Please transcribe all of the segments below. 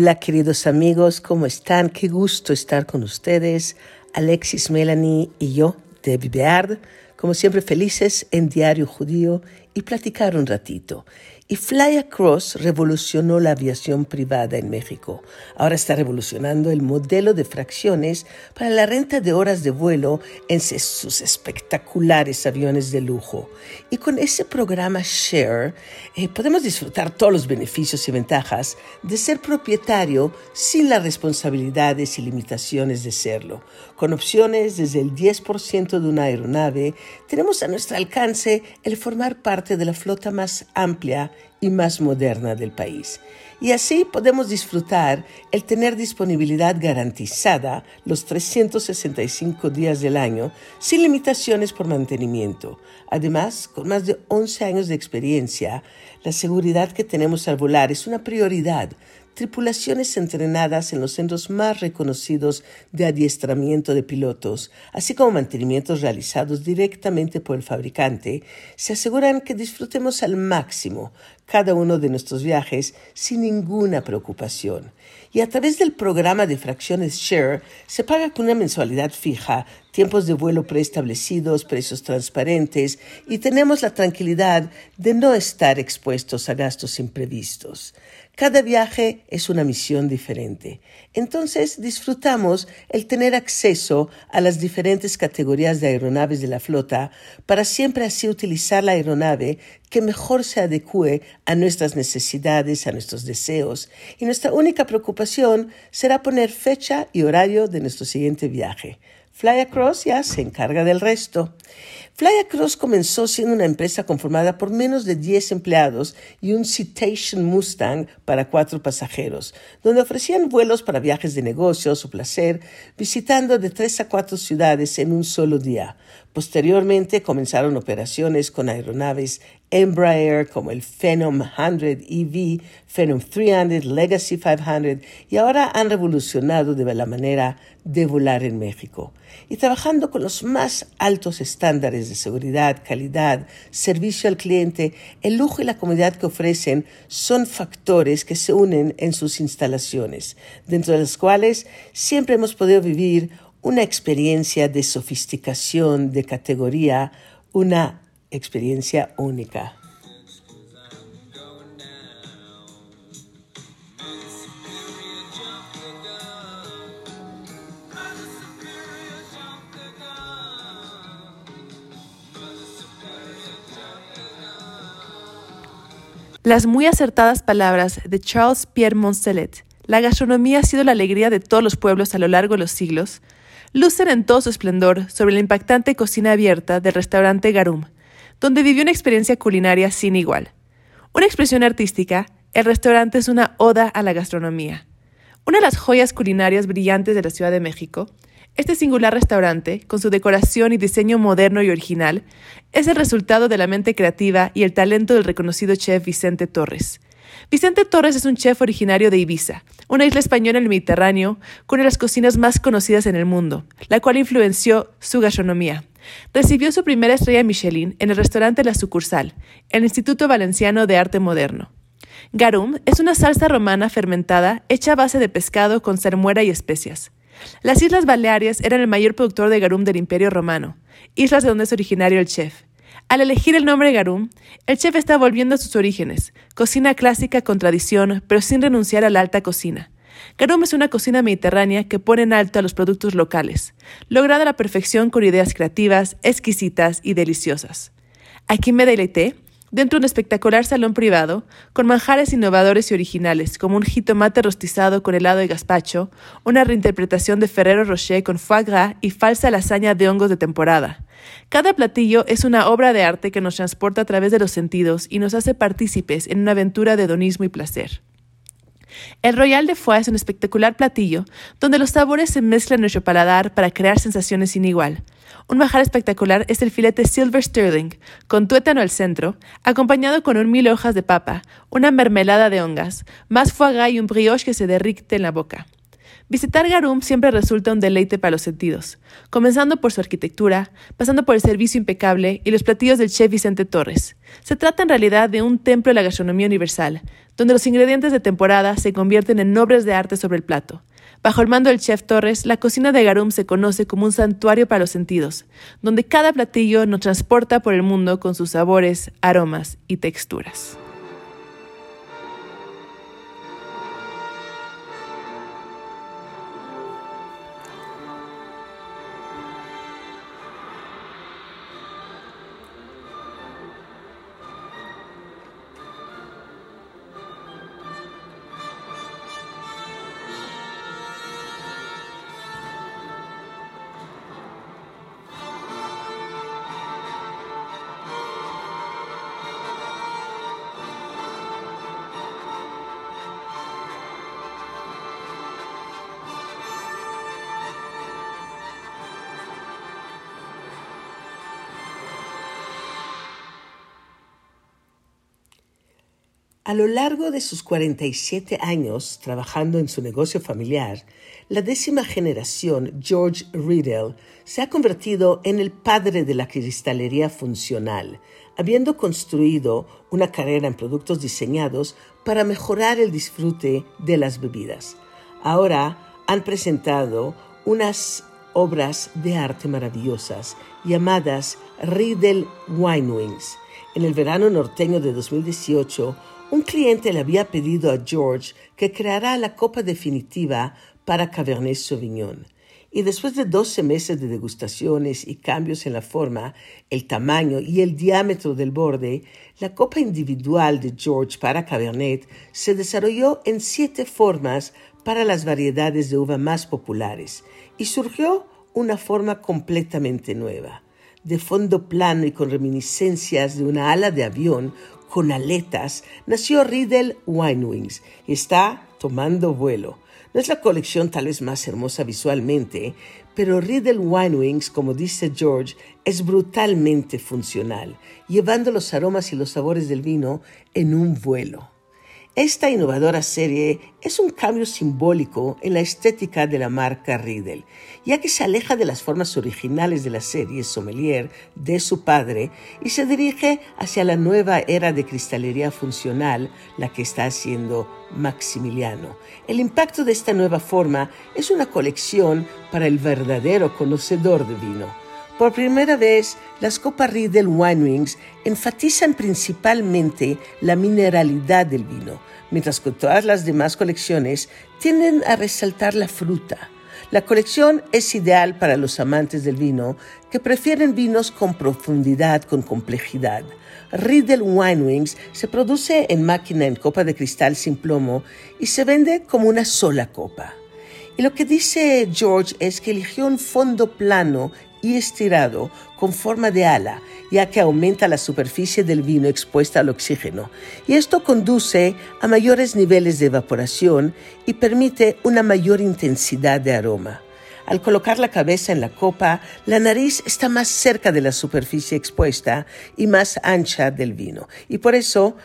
Hola queridos amigos, ¿cómo están? Qué gusto estar con ustedes. Alexis, Melanie y yo, Debbie Beard, como siempre felices en Diario Judío y platicar un ratito. Y Fly Across revolucionó la aviación privada en México. Ahora está revolucionando el modelo de fracciones para la renta de horas de vuelo en sus espectaculares aviones de lujo. Y con ese programa Share eh, podemos disfrutar todos los beneficios y ventajas de ser propietario sin las responsabilidades y limitaciones de serlo. Con opciones desde el 10% de una aeronave, tenemos a nuestro alcance el formar parte de la flota más amplia y más moderna del país. Y así podemos disfrutar el tener disponibilidad garantizada los 365 días del año sin limitaciones por mantenimiento. Además, con más de 11 años de experiencia, la seguridad que tenemos al volar es una prioridad tripulaciones entrenadas en los centros más reconocidos de adiestramiento de pilotos, así como mantenimientos realizados directamente por el fabricante, se aseguran que disfrutemos al máximo cada uno de nuestros viajes sin ninguna preocupación. Y a través del programa de fracciones Share se paga con una mensualidad fija, tiempos de vuelo preestablecidos, precios transparentes y tenemos la tranquilidad de no estar expuestos a gastos imprevistos. Cada viaje es una misión diferente. Entonces disfrutamos el tener acceso a las diferentes categorías de aeronaves de la flota para siempre así utilizar la aeronave que mejor se adecue a nuestras necesidades, a nuestros deseos. Y nuestra única preocupación será poner fecha y horario de nuestro siguiente viaje. Fly Across ya se encarga del resto. Fly Across comenzó siendo una empresa conformada por menos de 10 empleados y un Citation Mustang para cuatro pasajeros, donde ofrecían vuelos para viajes de negocios o placer, visitando de tres a cuatro ciudades en un solo día. Posteriormente comenzaron operaciones con aeronaves Embraer como el Phenom 100 EV, Phenom 300, Legacy 500 y ahora han revolucionado de la manera de volar en México. Y trabajando con los más altos estándares de seguridad, calidad, servicio al cliente, el lujo y la comodidad que ofrecen son factores que se unen en sus instalaciones, dentro de las cuales siempre hemos podido vivir una experiencia de sofisticación, de categoría, una experiencia única. Las muy acertadas palabras de Charles Pierre Moncelet, la gastronomía ha sido la alegría de todos los pueblos a lo largo de los siglos, lucen en todo su esplendor sobre la impactante cocina abierta del restaurante Garum, donde vivió una experiencia culinaria sin igual. Una expresión artística, el restaurante es una oda a la gastronomía. Una de las joyas culinarias brillantes de la Ciudad de México, este singular restaurante, con su decoración y diseño moderno y original, es el resultado de la mente creativa y el talento del reconocido chef Vicente Torres. Vicente Torres es un chef originario de Ibiza, una isla española en el Mediterráneo, con una de las cocinas más conocidas en el mundo, la cual influenció su gastronomía. Recibió su primera estrella Michelin en el restaurante La Sucursal, el Instituto Valenciano de Arte Moderno. Garum es una salsa romana fermentada hecha a base de pescado con salmuera y especias. Las Islas Baleares eran el mayor productor de garum del Imperio Romano, islas de donde es originario el chef. Al elegir el nombre Garum, el chef está volviendo a sus orígenes, cocina clásica con tradición, pero sin renunciar a la alta cocina. Garum es una cocina mediterránea que pone en alto a los productos locales, lograda la perfección con ideas creativas, exquisitas y deliciosas. Aquí me deleité dentro de un espectacular salón privado, con manjares innovadores y originales, como un jitomate rostizado con helado de gazpacho, una reinterpretación de Ferrero Rocher con foie gras y falsa lasaña de hongos de temporada. Cada platillo es una obra de arte que nos transporta a través de los sentidos y nos hace partícipes en una aventura de hedonismo y placer. El Royal de Foie es un espectacular platillo donde los sabores se mezclan en nuestro paladar para crear sensaciones sin igual. Un majar espectacular es el filete Silver Sterling, con tuétano al centro, acompañado con un mil hojas de papa, una mermelada de hongas, más foie gras y un brioche que se derrite en la boca. Visitar Garum siempre resulta un deleite para los sentidos, comenzando por su arquitectura, pasando por el servicio impecable y los platillos del chef Vicente Torres. Se trata en realidad de un templo de la gastronomía universal, donde los ingredientes de temporada se convierten en obras de arte sobre el plato. Bajo el mando del chef Torres, la cocina de Garum se conoce como un santuario para los sentidos, donde cada platillo nos transporta por el mundo con sus sabores, aromas y texturas. A lo largo de sus 47 años trabajando en su negocio familiar, la décima generación, George Riddle, se ha convertido en el padre de la cristalería funcional, habiendo construido una carrera en productos diseñados para mejorar el disfrute de las bebidas. Ahora han presentado unas obras de arte maravillosas llamadas Riddle Wine Wings. En el verano norteño de 2018, un cliente le había pedido a George que creara la copa definitiva para Cabernet Sauvignon. Y después de 12 meses de degustaciones y cambios en la forma, el tamaño y el diámetro del borde, la copa individual de George para Cabernet se desarrolló en siete formas para las variedades de uva más populares y surgió una forma completamente nueva. De fondo plano y con reminiscencias de una ala de avión con aletas, nació Riddle Wine Wings y está tomando vuelo. No es la colección tal vez más hermosa visualmente, pero Riddle Wine Wings, como dice George, es brutalmente funcional, llevando los aromas y los sabores del vino en un vuelo. Esta innovadora serie es un cambio simbólico en la estética de la marca Riddle, ya que se aleja de las formas originales de la serie Sommelier de su padre y se dirige hacia la nueva era de cristalería funcional, la que está haciendo Maximiliano. El impacto de esta nueva forma es una colección para el verdadero conocedor de vino por primera vez, las copas Riedel Wines enfatizan principalmente la mineralidad del vino, mientras que todas las demás colecciones tienden a resaltar la fruta. La colección es ideal para los amantes del vino que prefieren vinos con profundidad, con complejidad. Riedel Wines se produce en máquina en copa de cristal sin plomo y se vende como una sola copa. Y lo que dice George es que eligió un fondo plano y estirado con forma de ala, ya que aumenta la superficie del vino expuesta al oxígeno, y esto conduce a mayores niveles de evaporación y permite una mayor intensidad de aroma. Al colocar la cabeza en la copa, la nariz está más cerca de la superficie expuesta y más ancha del vino, y por eso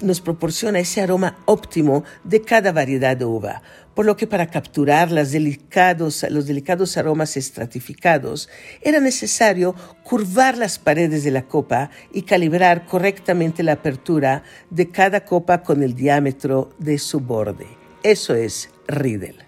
nos proporciona ese aroma óptimo de cada variedad de uva por lo que para capturar los delicados aromas estratificados era necesario curvar las paredes de la copa y calibrar correctamente la apertura de cada copa con el diámetro de su borde. Eso es Riedel.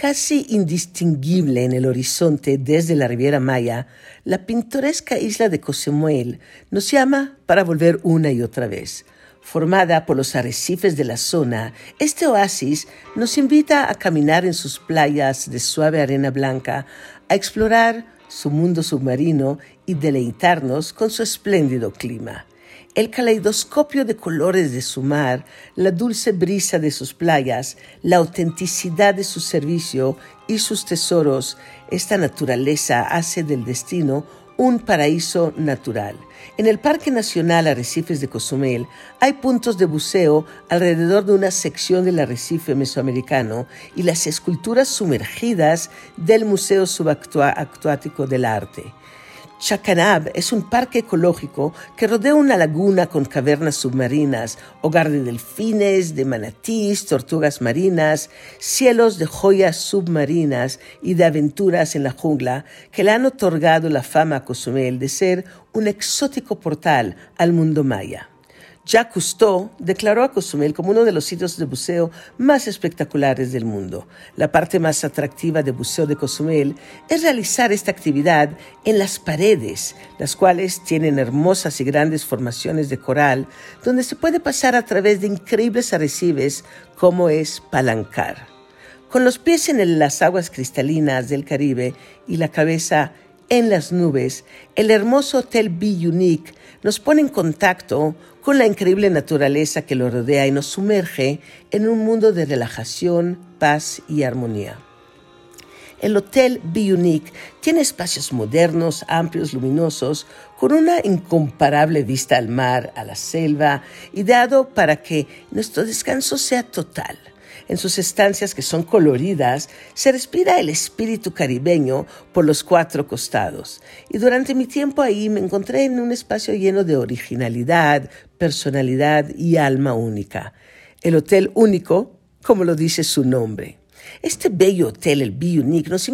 Casi indistinguible en el horizonte desde la Riviera Maya, la pintoresca isla de Cozumel nos llama para volver una y otra vez. Formada por los arrecifes de la zona, este oasis nos invita a caminar en sus playas de suave arena blanca, a explorar su mundo submarino y deleitarnos con su espléndido clima el caleidoscopio de colores de su mar, la dulce brisa de sus playas, la autenticidad de su servicio y sus tesoros, esta naturaleza hace del destino un paraíso natural. En el Parque Nacional Arrecifes de Cozumel hay puntos de buceo alrededor de una sección del arrecife mesoamericano y las esculturas sumergidas del Museo Subacuático del Arte. Chacanab es un parque ecológico que rodea una laguna con cavernas submarinas, hogar de delfines, de manatís, tortugas marinas, cielos de joyas submarinas y de aventuras en la jungla que le han otorgado la fama a Cozumel de ser un exótico portal al mundo maya. Jacques Cousteau declaró a Cozumel como uno de los sitios de buceo más espectaculares del mundo. La parte más atractiva de buceo de Cozumel es realizar esta actividad en las paredes, las cuales tienen hermosas y grandes formaciones de coral, donde se puede pasar a través de increíbles arrecifes como es Palancar. Con los pies en las aguas cristalinas del Caribe y la cabeza en las nubes, el hermoso Hotel Be Unique nos pone en contacto con la increíble naturaleza que lo rodea y nos sumerge en un mundo de relajación, paz y armonía. El Hotel Be Unique tiene espacios modernos, amplios, luminosos, con una incomparable vista al mar, a la selva, ideado para que nuestro descanso sea total. En sus estancias que son coloridas, se respira el espíritu caribeño por los cuatro costados. Y durante mi tiempo ahí me encontré en un espacio lleno de originalidad, personalidad y alma única. El hotel único, como lo dice su nombre. Este bello hotel, el Be Unique, nos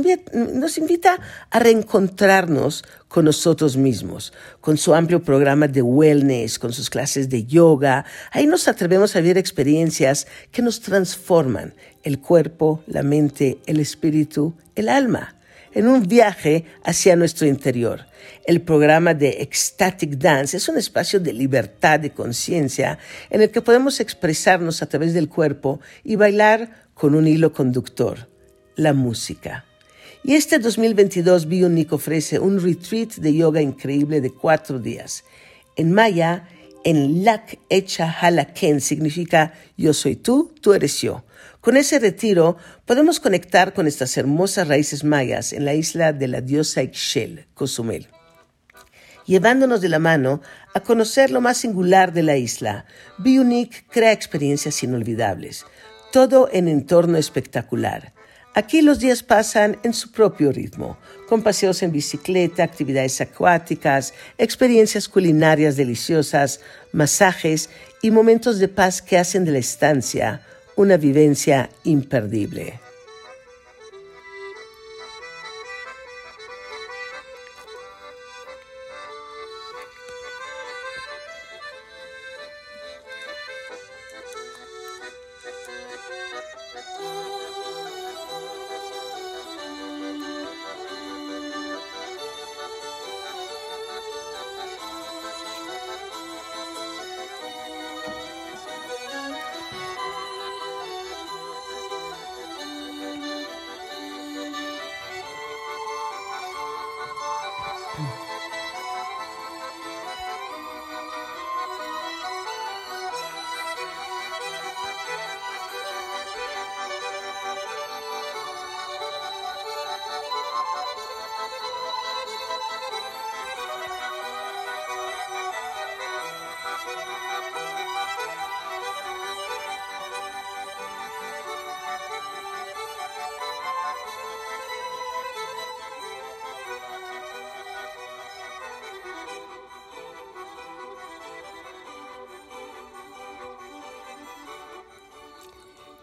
invita, a reencontrarnos con nosotros mismos, con su amplio programa de wellness, con sus clases de yoga. Ahí nos atrevemos a vivir experiencias que nos transforman el cuerpo, la mente, el espíritu, el alma en un viaje hacia nuestro interior. El programa de Ecstatic Dance es un espacio de libertad de conciencia en el que podemos expresarnos a través del cuerpo y bailar con un hilo conductor, la música. Y este 2022 Bionic ofrece un retreat de yoga increíble de cuatro días. En maya, en Lak Echa Halaken significa yo soy tú, tú eres yo. Con ese retiro podemos conectar con estas hermosas raíces mayas en la isla de la diosa Ixchel, Cozumel llevándonos de la mano a conocer lo más singular de la isla. Bionic crea experiencias inolvidables todo en entorno espectacular. Aquí los días pasan en su propio ritmo, con paseos en bicicleta, actividades acuáticas, experiencias culinarias deliciosas, masajes y momentos de paz que hacen de la estancia una vivencia imperdible.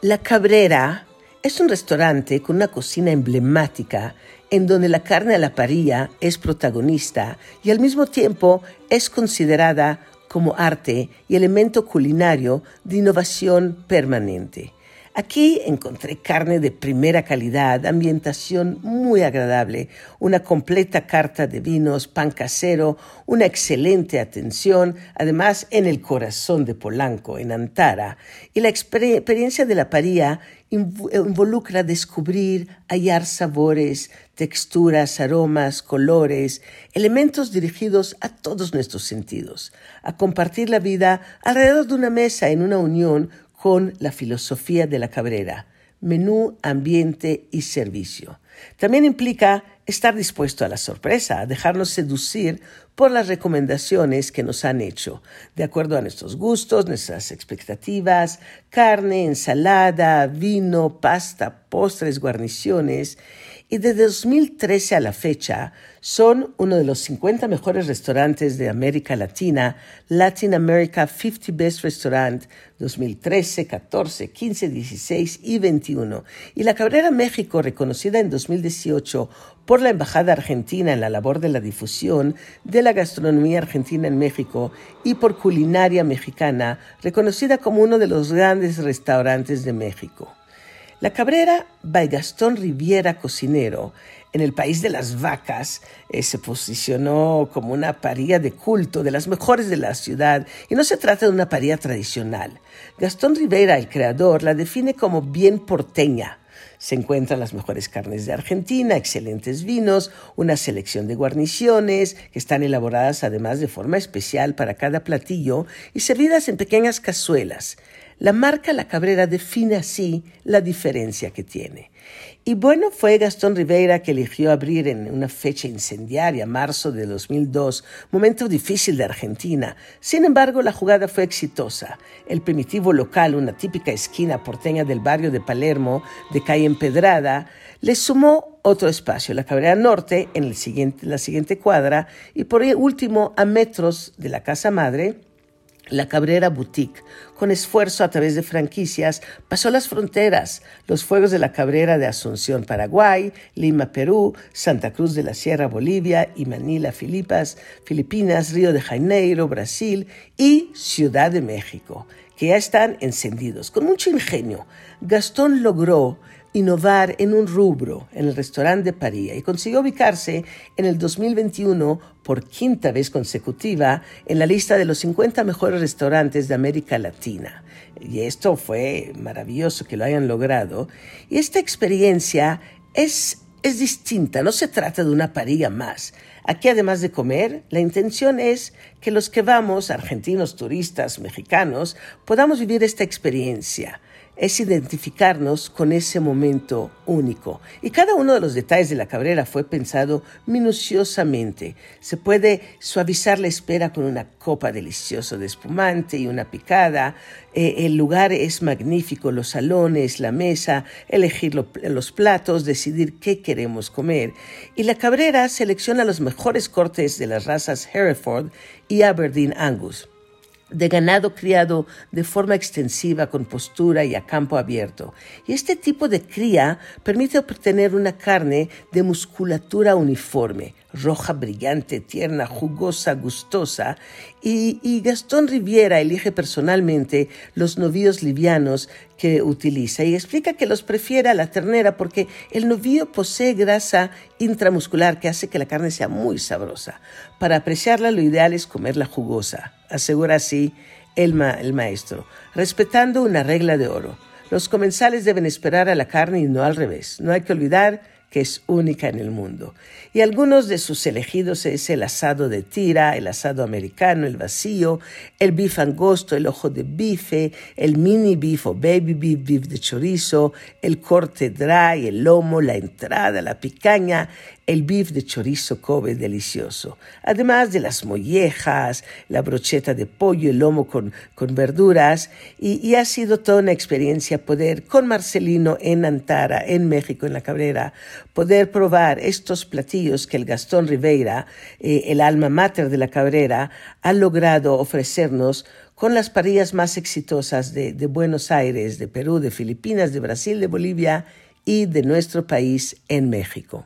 La Cabrera es un restaurante con una cocina emblemática en donde la carne a la parilla es protagonista y al mismo tiempo es considerada como arte y elemento culinario de innovación permanente. Aquí encontré carne de primera calidad, ambientación muy agradable, una completa carta de vinos, pan casero, una excelente atención, además en el corazón de Polanco, en Antara, y la experiencia de la paría involucra descubrir, hallar sabores, texturas, aromas, colores, elementos dirigidos a todos nuestros sentidos, a compartir la vida alrededor de una mesa en una unión con la filosofía de la cabrera, menú, ambiente y servicio. También implica estar dispuesto a la sorpresa, a dejarnos seducir por las recomendaciones que nos han hecho, de acuerdo a nuestros gustos, nuestras expectativas, carne, ensalada, vino, pasta, postres, guarniciones, y de 2013 a la fecha son uno de los 50 mejores restaurantes de América Latina, Latin America 50 Best Restaurant 2013, 14, 15, 16 y 21. Y la Cabrera México, reconocida en 2018 por la Embajada Argentina en la labor de la difusión de la gastronomía argentina en México y por Culinaria Mexicana, reconocida como uno de los grandes restaurantes de México. La Cabrera by Gastón Riviera Cocinero en el país de las vacas eh, se posicionó como una paría de culto de las mejores de la ciudad y no se trata de una paría tradicional. Gastón Rivera, el creador, la define como bien porteña. Se encuentran las mejores carnes de Argentina, excelentes vinos, una selección de guarniciones que están elaboradas además de forma especial para cada platillo y servidas en pequeñas cazuelas. La marca La Cabrera define así la diferencia que tiene. Y bueno, fue Gastón Rivera que eligió abrir en una fecha incendiaria, marzo de 2002, momento difícil de Argentina. Sin embargo, la jugada fue exitosa. El primitivo local, una típica esquina porteña del barrio de Palermo, de calle Empedrada, le sumó otro espacio, la Cabrera Norte, en la siguiente cuadra, y por último, a metros de la casa madre, la Cabrera Boutique, con esfuerzo a través de franquicias, pasó las fronteras, los fuegos de la Cabrera de Asunción, Paraguay, Lima, Perú, Santa Cruz de la Sierra, Bolivia y Manila, Filipinas, Filipinas, Río de Janeiro, Brasil y Ciudad de México, que ya están encendidos. Con mucho ingenio, Gastón logró innovar en un rubro en el restaurante de París y consiguió ubicarse en el 2021 por quinta vez consecutiva en la lista de los 50 mejores restaurantes de América Latina. Y esto fue maravilloso que lo hayan logrado. Y esta experiencia es, es distinta, no se trata de una parilla más. Aquí, además de comer, la intención es que los que vamos, argentinos, turistas, mexicanos, podamos vivir esta experiencia es identificarnos con ese momento único. Y cada uno de los detalles de la cabrera fue pensado minuciosamente. Se puede suavizar la espera con una copa deliciosa de espumante y una picada. Eh, el lugar es magnífico, los salones, la mesa, elegir los platos, decidir qué queremos comer. Y la cabrera selecciona los mejores cortes de las razas Hereford y Aberdeen Angus de ganado criado de forma extensiva con postura y a campo abierto. Y este tipo de cría permite obtener una carne de musculatura uniforme, roja brillante, tierna, jugosa, gustosa, y, Gastón Riviera elige personalmente los novillos livianos que utiliza y explica que los prefiere a la ternera porque el novillo posee grasa intramuscular que hace que la carne sea muy sabrosa. Para apreciarla lo ideal es comerla jugosa, asegura así el, el maestro, respetando una regla de oro. Los comensales deben esperar a la carne y no al revés. No hay que olvidar que es única en el mundo. Y algunos de sus elegidos es el asado de tira, el asado americano, el vacío, el bife angosto, el ojo de bife, el mini beef o baby beef, beef de chorizo, el corte dry, el lomo, la entrada, la picaña, el beef de chorizo Kobe delicioso, además de las mollejas, la brocheta de pollo, el lomo con, con verduras, y, ha sido toda una experiencia poder con Marcelino en Antara, en México, en la Cabrera, poder probar estos platillos que el Gastón Rivera, eh, el alma mater de la Cabrera, ha logrado ofrecernos con las parillas más exitosas de Buenos Aires, de Perú, de Filipinas, de Brasil, de Bolivia y de nuestro país en México.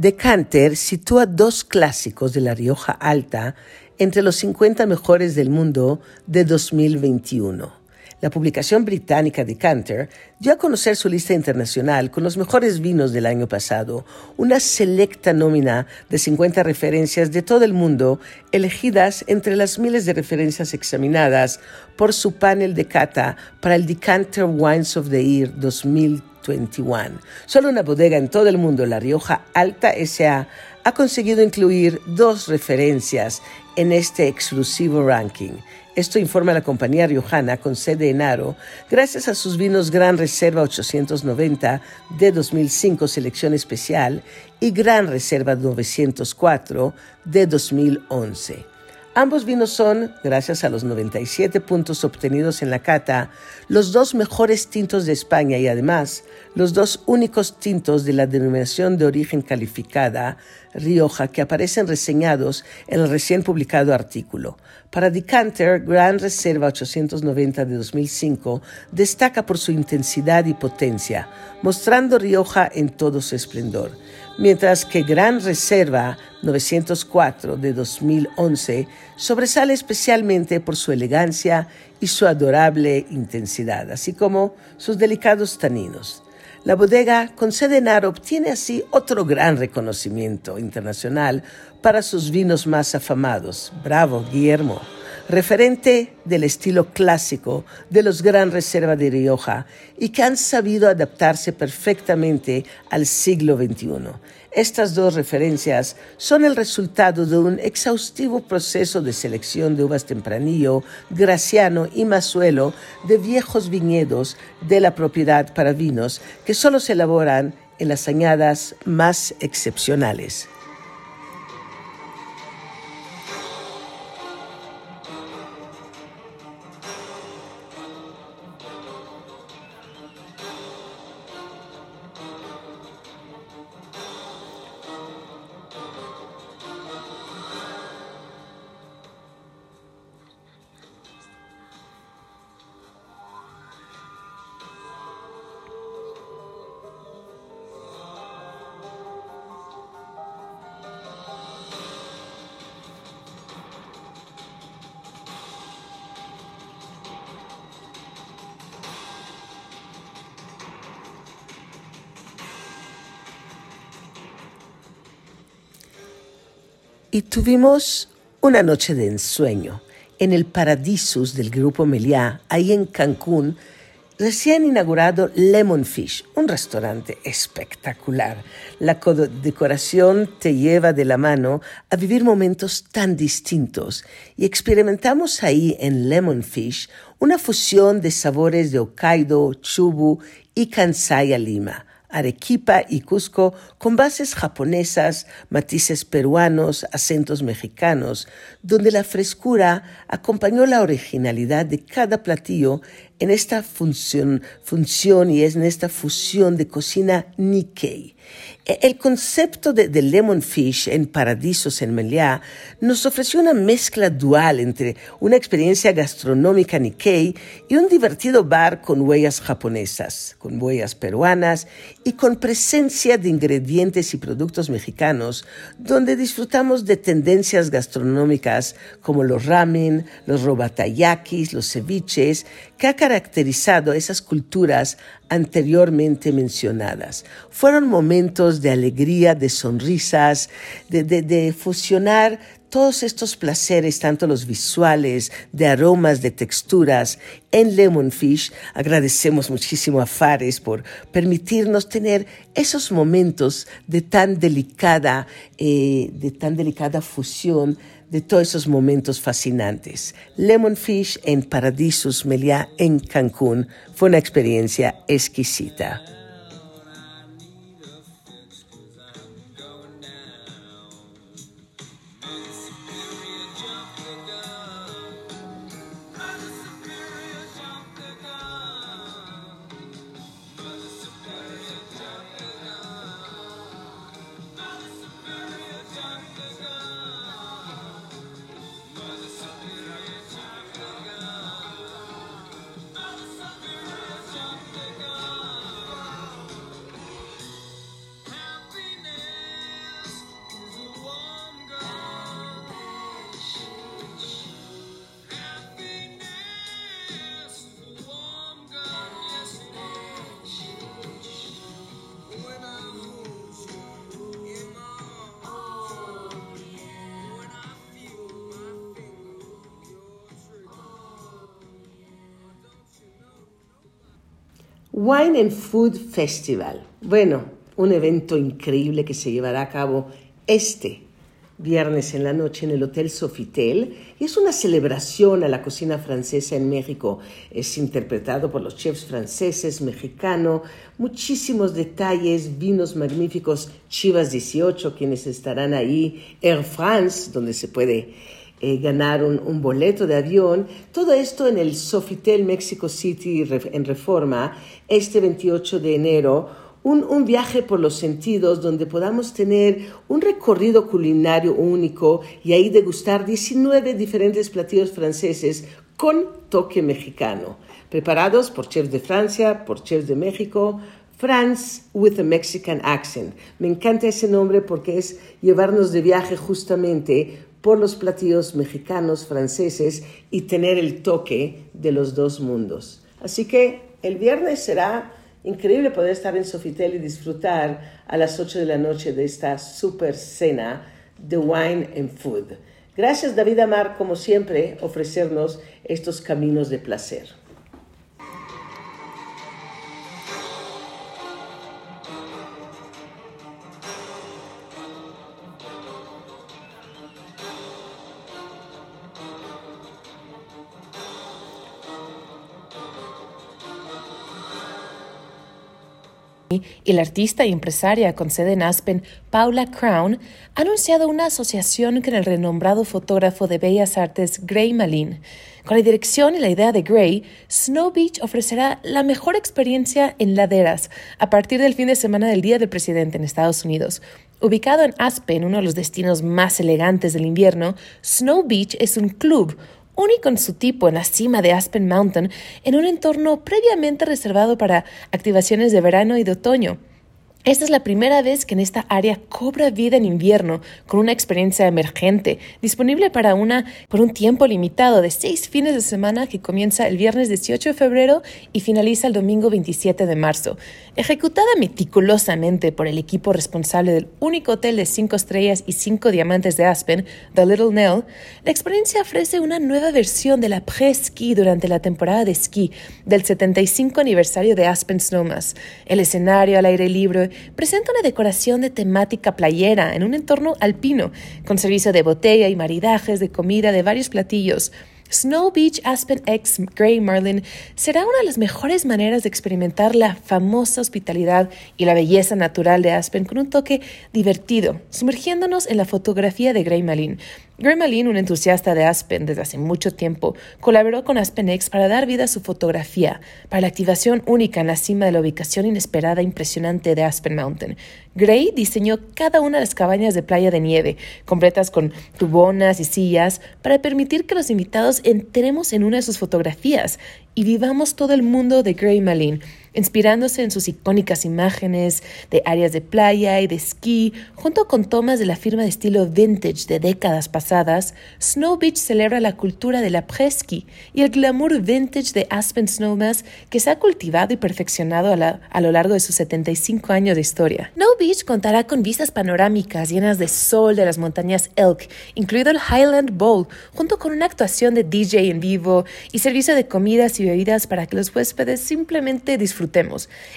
Decanter sitúa dos clásicos de la Rioja Alta entre los 50 mejores del mundo de 2021. La publicación británica Decanter dio a conocer su lista internacional con los mejores vinos del año pasado, una selecta nómina de 50 referencias de todo el mundo, elegidas entre las miles de referencias examinadas por su panel de cata para el Decanter Wines of the Year 2021. Solo una bodega en todo el mundo, La Rioja Alta S.A., ha conseguido incluir dos referencias en este exclusivo ranking. Esto informa la compañía riojana con sede en Aro, gracias a sus vinos Gran Reserva 890 de 2005 selección especial y Gran Reserva 904 de 2011. Ambos vinos son, gracias a los 97 puntos obtenidos en la cata, los dos mejores tintos de España y además los dos únicos tintos de la denominación de origen calificada Rioja que aparecen reseñados en el recién publicado artículo. Para Decanter, Gran Reserva 890 de 2005 destaca por su intensidad y potencia, mostrando Rioja en todo su esplendor mientras que Gran Reserva 904 de 2011 sobresale especialmente por su elegancia y su adorable intensidad, así como sus delicados taninos. La bodega con sede en Aro obtiene así otro gran reconocimiento internacional para sus vinos más afamados. Bravo, Guillermo referente del estilo clásico de los Gran Reserva de Rioja y que han sabido adaptarse perfectamente al siglo XXI. Estas dos referencias son el resultado de un exhaustivo proceso de selección de uvas tempranillo, graciano y mazuelo de viejos viñedos de la propiedad para vinos que solo se elaboran en las añadas más excepcionales. Tuvimos una noche de ensueño en el Paradisus del Grupo Meliá, ahí en Cancún, recién inaugurado Lemon Fish, un restaurante espectacular. La decoración te lleva de la mano a vivir momentos tan distintos y experimentamos ahí en Lemon Fish una fusión de sabores de Hokkaido, Chubu y Kansai Lima Arequipa y Cusco con bases japonesas, matices peruanos, acentos mexicanos, donde la frescura acompañó la originalidad de cada platillo en esta función, función y es en esta fusión de cocina Nikkei. E, el concepto de, Lemon Fish en Paradisos en Meliá nos ofreció una mezcla dual entre una experiencia gastronómica Nikkei y un divertido bar con huellas japonesas, con huellas peruanas y con presencia de ingredientes y productos mexicanos, donde disfrutamos de tendencias gastronómicas como los ramen, los robatayakis, los ceviches, que ha caracterizado esas culturas anteriormente mencionadas. Fueron momentos de alegría, de sonrisas, de, fusionar todos estos placeres, tanto los visuales, de aromas, de texturas, en Lemon Fish. Agradecemos muchísimo a Fares por permitirnos tener esos momentos de tan delicada, eh, de tan delicada fusión de todos esos momentos fascinantes. Lemon Fish en Paradisus Meliá en Cancún fue una experiencia exquisita. Wine and Food Festival. Bueno, un evento increíble que se llevará a cabo este viernes en la noche en el Hotel Sofitel y es una celebración a la cocina francesa en México. Es interpretado por los chefs franceses, mexicano, muchísimos detalles, vinos magníficos, Chivas 18, quienes estarán ahí, Air France, donde se puede eh, ganar un, un, boleto de avión. Todo esto en el Sofitel Mexico City en Reforma este 28 de enero un, viaje por los sentidos donde podamos tener un recorrido culinario único y ahí degustar 19 diferentes platillos franceses con toque mexicano, preparados por chefs de Francia, por chefs de México, France with a Mexican accent. Me encanta ese nombre porque es llevarnos de viaje justamente por los platillos mexicanos, franceses y tener el toque de los dos mundos. Así que el viernes será Increíble poder estar en Sofitel y disfrutar a las 8 de la noche de esta super cena de Wine and Food. Gracias David Amar, como siempre, ofrecernos estos caminos de placer. Y la artista y empresaria con sede en Aspen, Paula Crown, ha anunciado una asociación con el renombrado fotógrafo de bellas artes Gray Malin. Con la dirección y la idea de Gray, Snow Beach ofrecerá la mejor experiencia en laderas a partir del fin de semana del Día del Presidente en Estados Unidos. Ubicado en Aspen, uno de los destinos más elegantes del invierno, Snow Beach es un club, único en su tipo en la cima de Aspen Mountain, en un entorno previamente reservado para activaciones de verano y de otoño. Esta es la primera vez que en esta área cobra vida en invierno con una experiencia emergente, disponible para una por un tiempo limitado de seis fines de semana que comienza el viernes 18 de febrero y finaliza el domingo 27 de marzo. Ejecutada meticulosamente por el equipo responsable del único hotel de cinco estrellas y cinco diamantes de Aspen, The Little Nell, la experiencia ofrece una nueva versión de la pre-ski durante la temporada de esquí del 75 aniversario de Aspen Snowmass. El escenario al aire libre presenta una decoración de temática playera en un entorno alpino, con servicio de botella y maridajes de comida de varios platillos. Snow Beach Aspen X Grey Marlin será una de las mejores maneras de experimentar la famosa hospitalidad y la belleza natural de Aspen con un toque divertido, sumergiéndonos en la fotografía de Grey Marlin, Gray Malin, un entusiasta de Aspen desde hace mucho tiempo, colaboró con AspenX para dar vida a su fotografía, para la activación única en la cima de la ubicación inesperada e impresionante de Aspen Mountain. Gray diseñó cada una de las cabañas de playa de nieve, completas con tubonas y sillas, para permitir que los invitados entremos en una de sus fotografías y vivamos todo el mundo de Gray Malin, inspirándose en sus icónicas imágenes de áreas de playa y de esquí, junto con tomas de la firma de estilo vintage de décadas pasadas, Snow Beach celebra la cultura de la presky y el glamour vintage de Aspen Snowmass que se ha cultivado y perfeccionado a, a lo largo de sus 75 años de historia. Snow Beach contará con vistas panorámicas llenas de sol de las montañas Elk, incluido el Highland Bowl, junto con una actuación de DJ en vivo y servicio de comidas y bebidas para que los huéspedes simplemente disfruten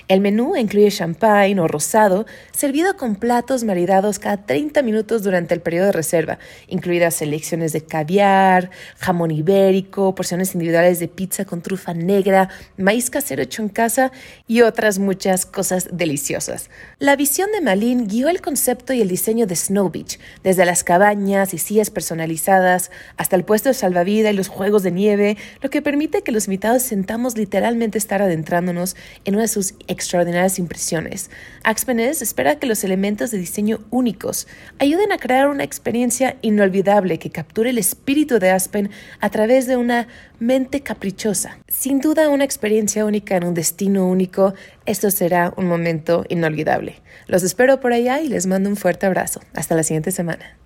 El menú incluye champagne o rosado, servido con platos maridados cada 30 minutos durante el periodo de reserva, incluidas selecciones de caviar, jamón ibérico, porciones individuales de pizza con trufa negra, maíz casero hecho en casa y otras muchas cosas deliciosas. La visión de Malin guió el concepto y el diseño de Snow Beach, desde las cabañas y sillas personalizadas hasta el puesto de salvavidas y los juegos de nieve, lo que permite que los invitados sentamos literalmente estar adentrándonos en una de sus extraordinarias impresiones. Axpenes espera que los elementos de diseño únicos ayuden a crear una experiencia inolvidable que capture el espíritu de Aspen a través de una mente caprichosa. Sin duda una experiencia única en un destino único, esto será un momento inolvidable. Los espero por allá y les mando un fuerte abrazo. Hasta la siguiente semana.